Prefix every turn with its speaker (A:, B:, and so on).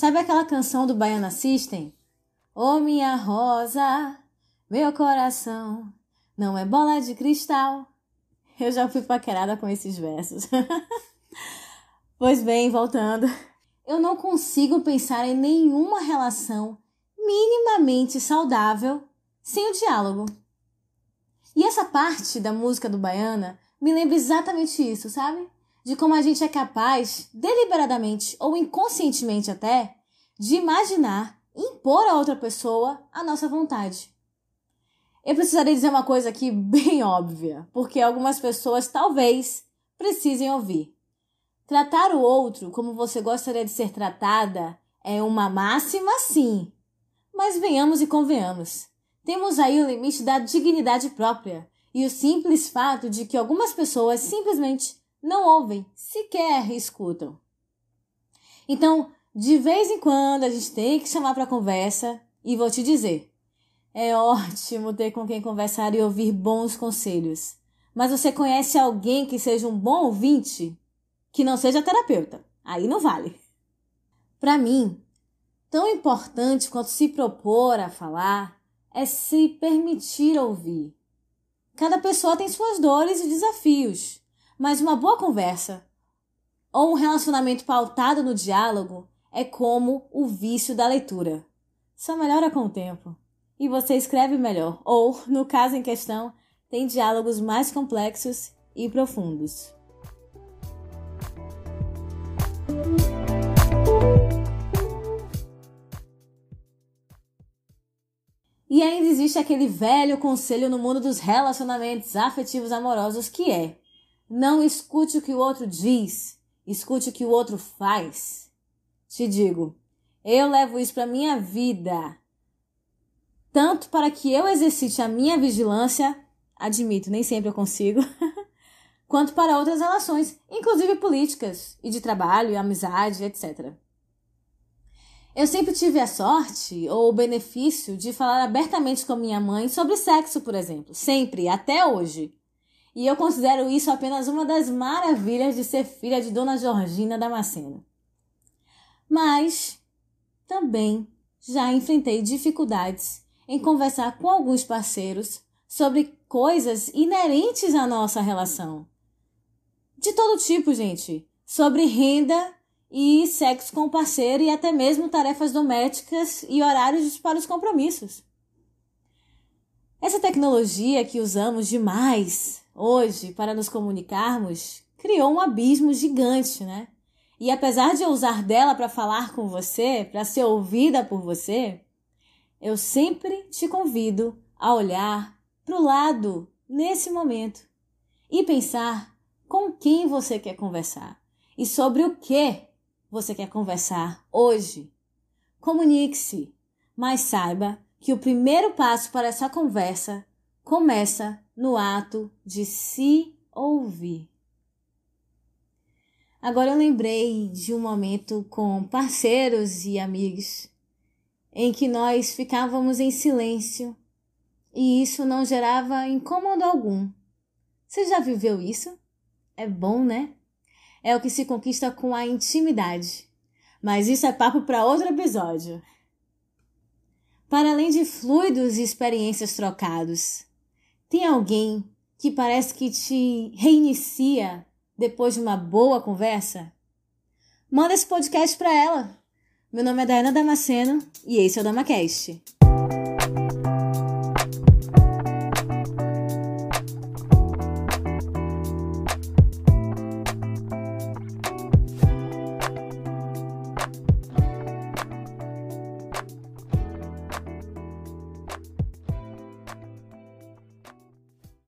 A: Sabe aquela canção do Baiana System? Ô oh, minha rosa, meu coração, não é bola de cristal. Eu já fui paquerada com esses versos. pois bem, voltando. Eu não consigo pensar em nenhuma relação minimamente saudável sem o diálogo. E essa parte da música do Baiana me lembra exatamente isso, sabe? De como a gente é capaz, deliberadamente ou inconscientemente até, de imaginar, impor a outra pessoa a nossa vontade. Eu precisaria dizer uma coisa aqui bem óbvia, porque algumas pessoas talvez precisem ouvir. Tratar o outro como você gostaria de ser tratada é uma máxima, sim. Mas venhamos e convenhamos. Temos aí o limite da dignidade própria e o simples fato de que algumas pessoas simplesmente não ouvem, sequer escutam. Então, de vez em quando a gente tem que chamar para conversa e vou te dizer, é ótimo ter com quem conversar e ouvir bons conselhos. Mas você conhece alguém que seja um bom ouvinte? Que não seja terapeuta. Aí não vale. Para mim, tão importante quanto se propor a falar é se permitir ouvir. Cada pessoa tem suas dores e desafios, mas uma boa conversa ou um relacionamento pautado no diálogo é como o vício da leitura. Só melhora com o tempo. E você escreve melhor, ou, no caso em questão, tem diálogos mais complexos e profundos. E ainda existe aquele velho conselho no mundo dos relacionamentos afetivos amorosos que é: não escute o que o outro diz, escute o que o outro faz. Te digo, eu levo isso para minha vida. Tanto para que eu exercite a minha vigilância, admito, nem sempre eu consigo, quanto para outras relações, inclusive políticas e de trabalho, amizade, etc. Eu sempre tive a sorte ou o benefício de falar abertamente com minha mãe sobre sexo, por exemplo. Sempre, até hoje. E eu considero isso apenas uma das maravilhas de ser filha de Dona Georgina Damasceno. Mas também já enfrentei dificuldades em conversar com alguns parceiros sobre coisas inerentes à nossa relação. De todo tipo, gente. Sobre renda e sexo com o parceiro e até mesmo tarefas domésticas e horários para os compromissos. Essa tecnologia que usamos demais hoje para nos comunicarmos criou um abismo gigante, né? E apesar de eu usar dela para falar com você, para ser ouvida por você, eu sempre te convido a olhar para o lado nesse momento e pensar com quem você quer conversar e sobre o que você quer conversar hoje? Comunique-se, mas saiba que o primeiro passo para essa conversa começa no ato de se ouvir. Agora eu lembrei de um momento com parceiros e amigos em que nós ficávamos em silêncio e isso não gerava incômodo algum. Você já viveu isso? É bom, né? é o que se conquista com a intimidade. Mas isso é papo para outro episódio. Para além de fluidos e experiências trocados, tem alguém que parece que te reinicia depois de uma boa conversa? Manda esse podcast para ela. Meu nome é Dayana Damasceno e esse é o DamaCast.